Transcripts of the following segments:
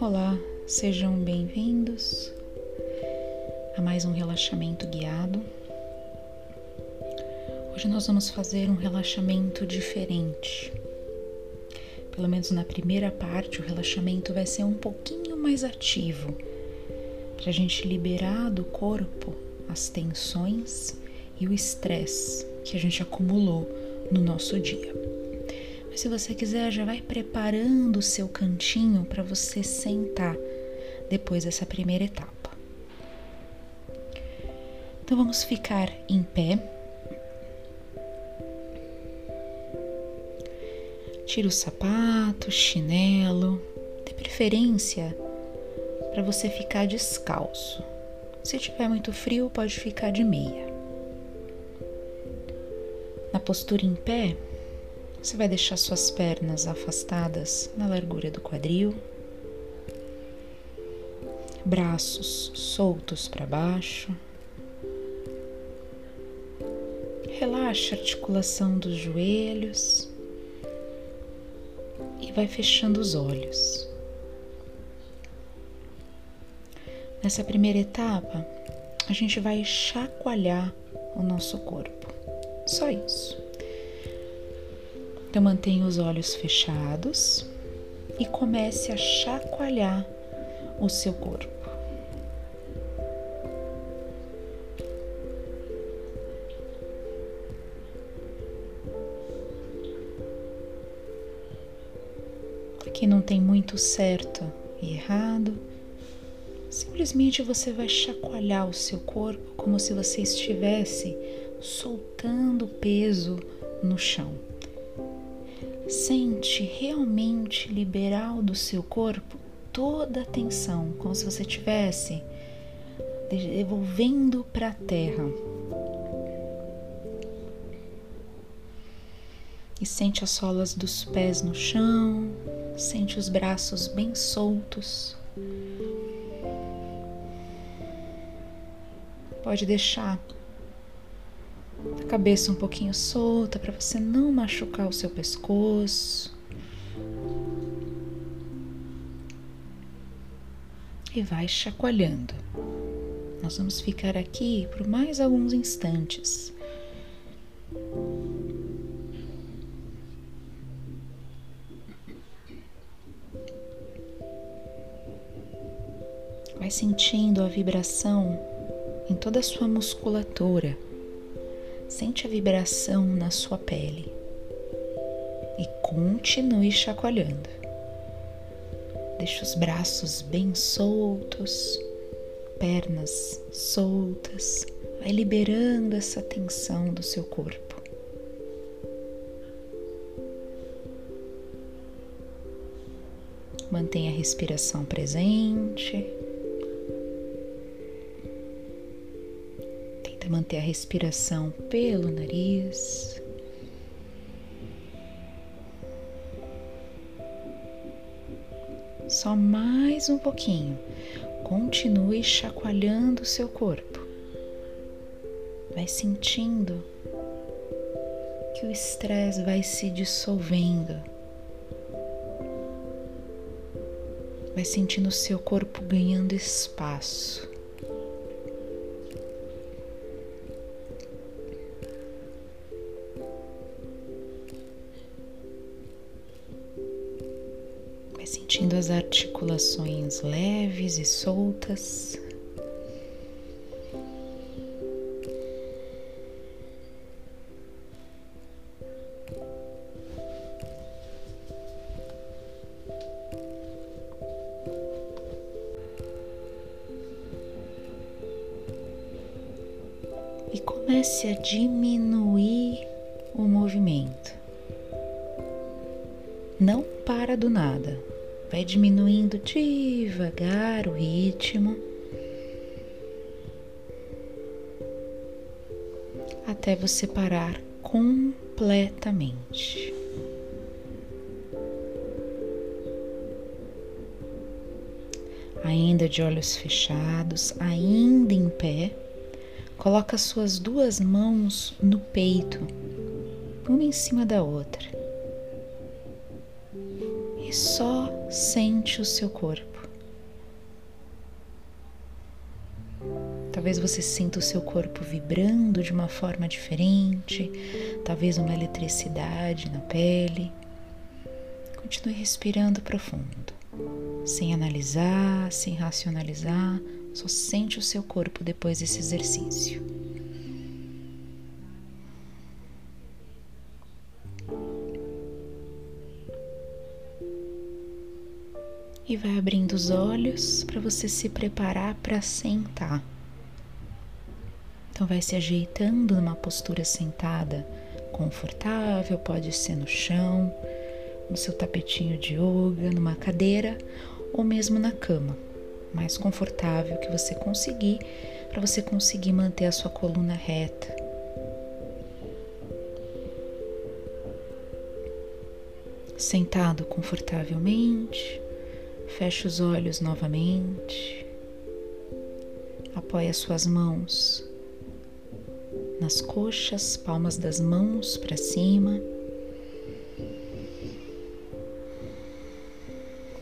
Olá, sejam bem-vindos a mais um relaxamento guiado. Hoje nós vamos fazer um relaxamento diferente. Pelo menos na primeira parte, o relaxamento vai ser um pouquinho mais ativo, para a gente liberar do corpo as tensões e o estresse que a gente acumulou no nosso dia se você quiser, já vai preparando o seu cantinho para você sentar depois dessa primeira etapa. Então vamos ficar em pé. Tira o sapato, chinelo, de preferência para você ficar descalço. Se tiver muito frio, pode ficar de meia. Na postura em pé, você vai deixar suas pernas afastadas na largura do quadril, braços soltos para baixo. Relaxa a articulação dos joelhos e vai fechando os olhos. Nessa primeira etapa, a gente vai chacoalhar o nosso corpo. Só isso. Então mantenha os olhos fechados e comece a chacoalhar o seu corpo. Aqui não tem muito certo e errado. Simplesmente você vai chacoalhar o seu corpo como se você estivesse soltando peso no chão. Sente realmente liberar do seu corpo toda a tensão, como se você estivesse devolvendo para a terra. E sente as solas dos pés no chão, sente os braços bem soltos. Pode deixar a cabeça um pouquinho solta para você não machucar o seu pescoço. E vai chacoalhando. Nós vamos ficar aqui por mais alguns instantes. Vai sentindo a vibração em toda a sua musculatura. Sente a vibração na sua pele e continue chacoalhando. Deixe os braços bem soltos, pernas soltas, vai liberando essa tensão do seu corpo. Mantenha a respiração presente. Manter a respiração pelo nariz. Só mais um pouquinho. Continue chacoalhando o seu corpo. Vai sentindo que o estresse vai se dissolvendo. Vai sentindo o seu corpo ganhando espaço. Sentindo as articulações leves e soltas. E comece a diminuir o movimento. Não para do nada. Vai diminuindo devagar o ritmo. Até você parar completamente. Ainda de olhos fechados, ainda em pé, Coloca suas duas mãos no peito, uma em cima da outra. E só sente o seu corpo. Talvez você sinta o seu corpo vibrando de uma forma diferente, talvez uma eletricidade na pele. Continue respirando profundo, sem analisar, sem racionalizar, só sente o seu corpo depois desse exercício. E vai abrindo os olhos para você se preparar para sentar. Então, vai se ajeitando numa postura sentada confortável, pode ser no chão, no seu tapetinho de yoga, numa cadeira ou mesmo na cama, mais confortável que você conseguir, para você conseguir manter a sua coluna reta. Sentado confortavelmente, feche os olhos novamente, apoie as suas mãos nas coxas, palmas das mãos para cima.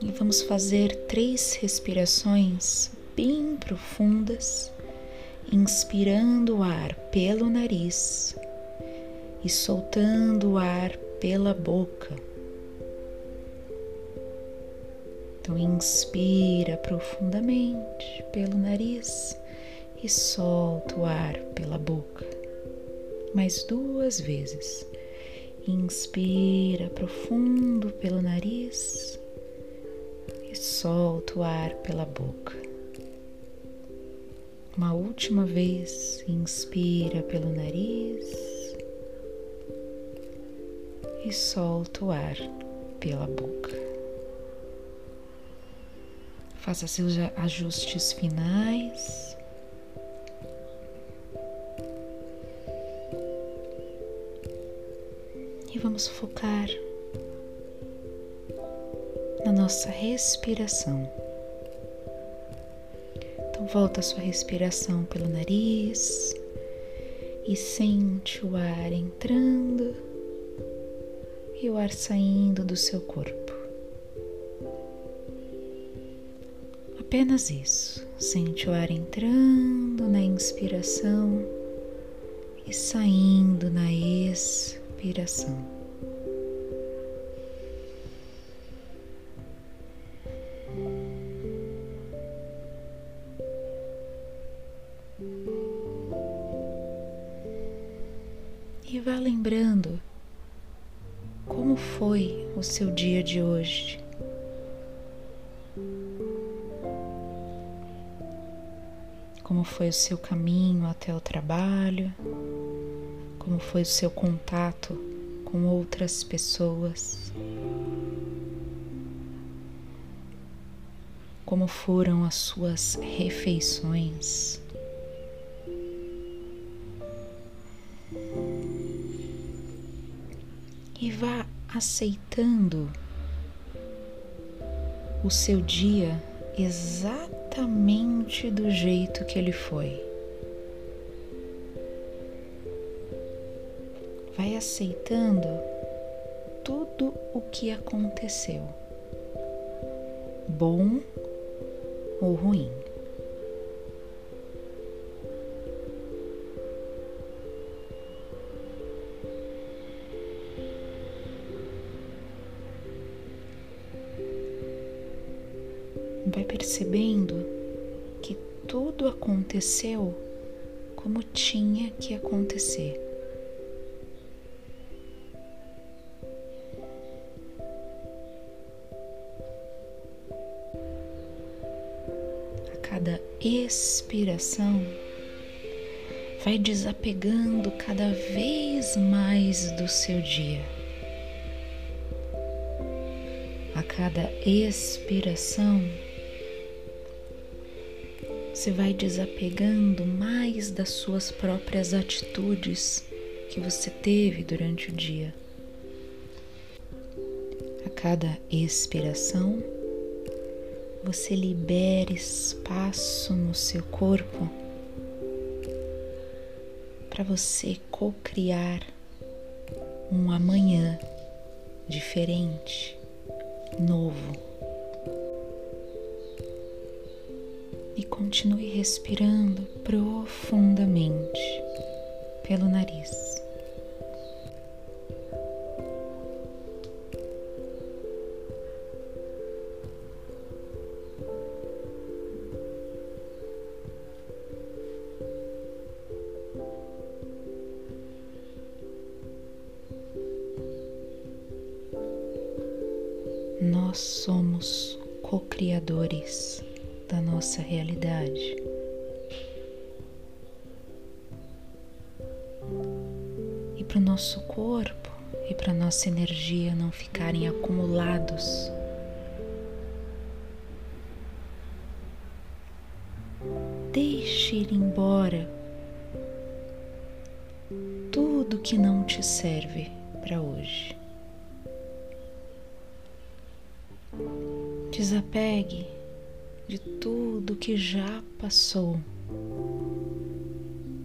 E vamos fazer três respirações bem profundas, inspirando o ar pelo nariz e soltando o ar pela boca. Então, inspira profundamente pelo nariz e solta o ar pela boca mais duas vezes. Inspira profundo pelo nariz e solta o ar pela boca. Uma última vez, inspira pelo nariz e solta o ar pela boca. Faça seus ajustes finais. vamos focar na nossa respiração. Então, volta a sua respiração pelo nariz e sente o ar entrando e o ar saindo do seu corpo. Apenas isso. Sente o ar entrando na inspiração e saindo na expiração. E vá lembrando como foi o seu dia de hoje. Como foi o seu caminho até o trabalho? como foi o seu contato com outras pessoas, como foram as suas refeições. E vá aceitando o seu dia exatamente do jeito que ele foi. vai aceitando tudo o que aconteceu, bom ou ruim. Vai percebendo que tudo aconteceu como tinha que acontecer. cada expiração, vai desapegando cada vez mais do seu dia. A cada expiração, você vai desapegando mais das suas próprias atitudes que você teve durante o dia. A cada expiração, você libera espaço no seu corpo para você co-criar um amanhã diferente, novo. Continue respirando profundamente pelo nariz. nós somos co-criadores da nossa realidade. E para o nosso corpo e para nossa energia não ficarem acumulados, deixe ir embora tudo que não te serve para hoje. Desapegue de tudo que já passou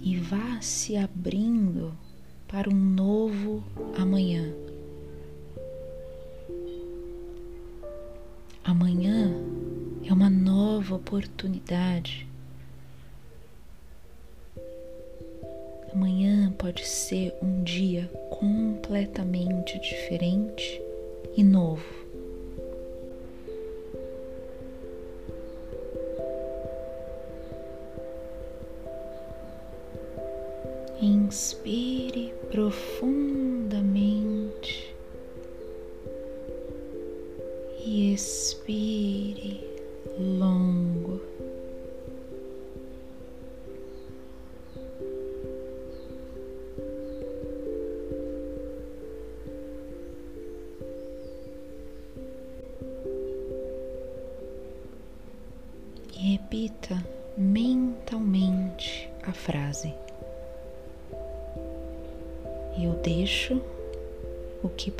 e vá se abrindo para um novo amanhã. Amanhã é uma nova oportunidade. Amanhã pode ser um dia completamente diferente e novo. Inspire profundamente e expire longo.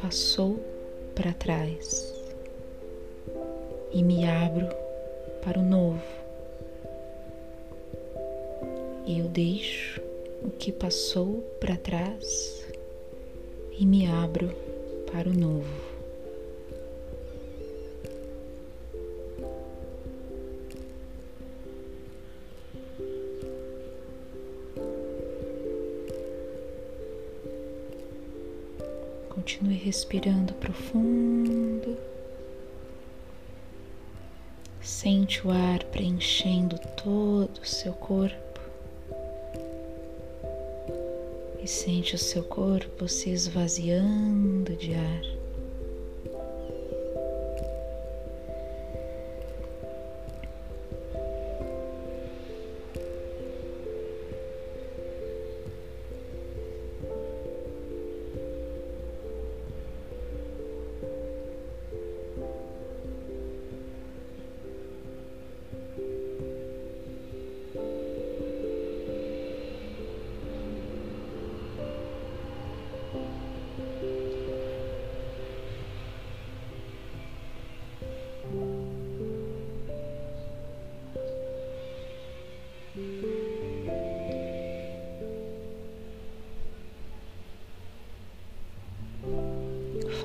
Passou para trás e me abro para o novo. Eu deixo o que passou para trás e me abro para o novo. Respirando profundo. Sente o ar preenchendo todo o seu corpo. E sente o seu corpo se esvaziando de ar.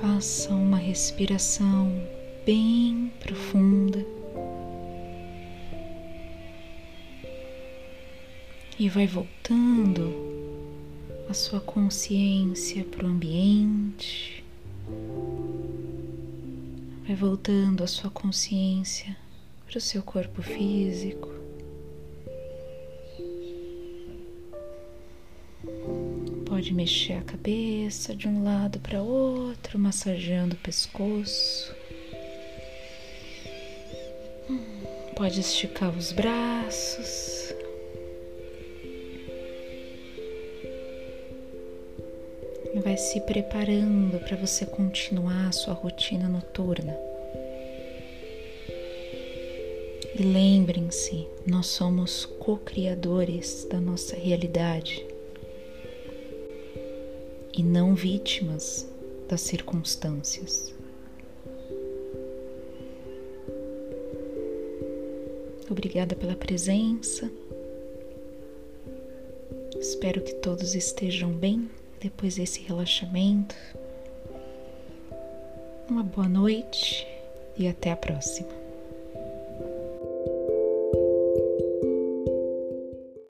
Faça uma respiração bem profunda e vai voltando a sua consciência para o ambiente, vai voltando a sua consciência para o seu corpo físico. Pode mexer a cabeça de um lado para outro, massageando o pescoço. Pode esticar os braços. E vai se preparando para você continuar a sua rotina noturna. E lembrem-se, nós somos co-criadores da nossa realidade e não vítimas das circunstâncias. Obrigada pela presença. Espero que todos estejam bem depois desse relaxamento. Uma boa noite e até a próxima.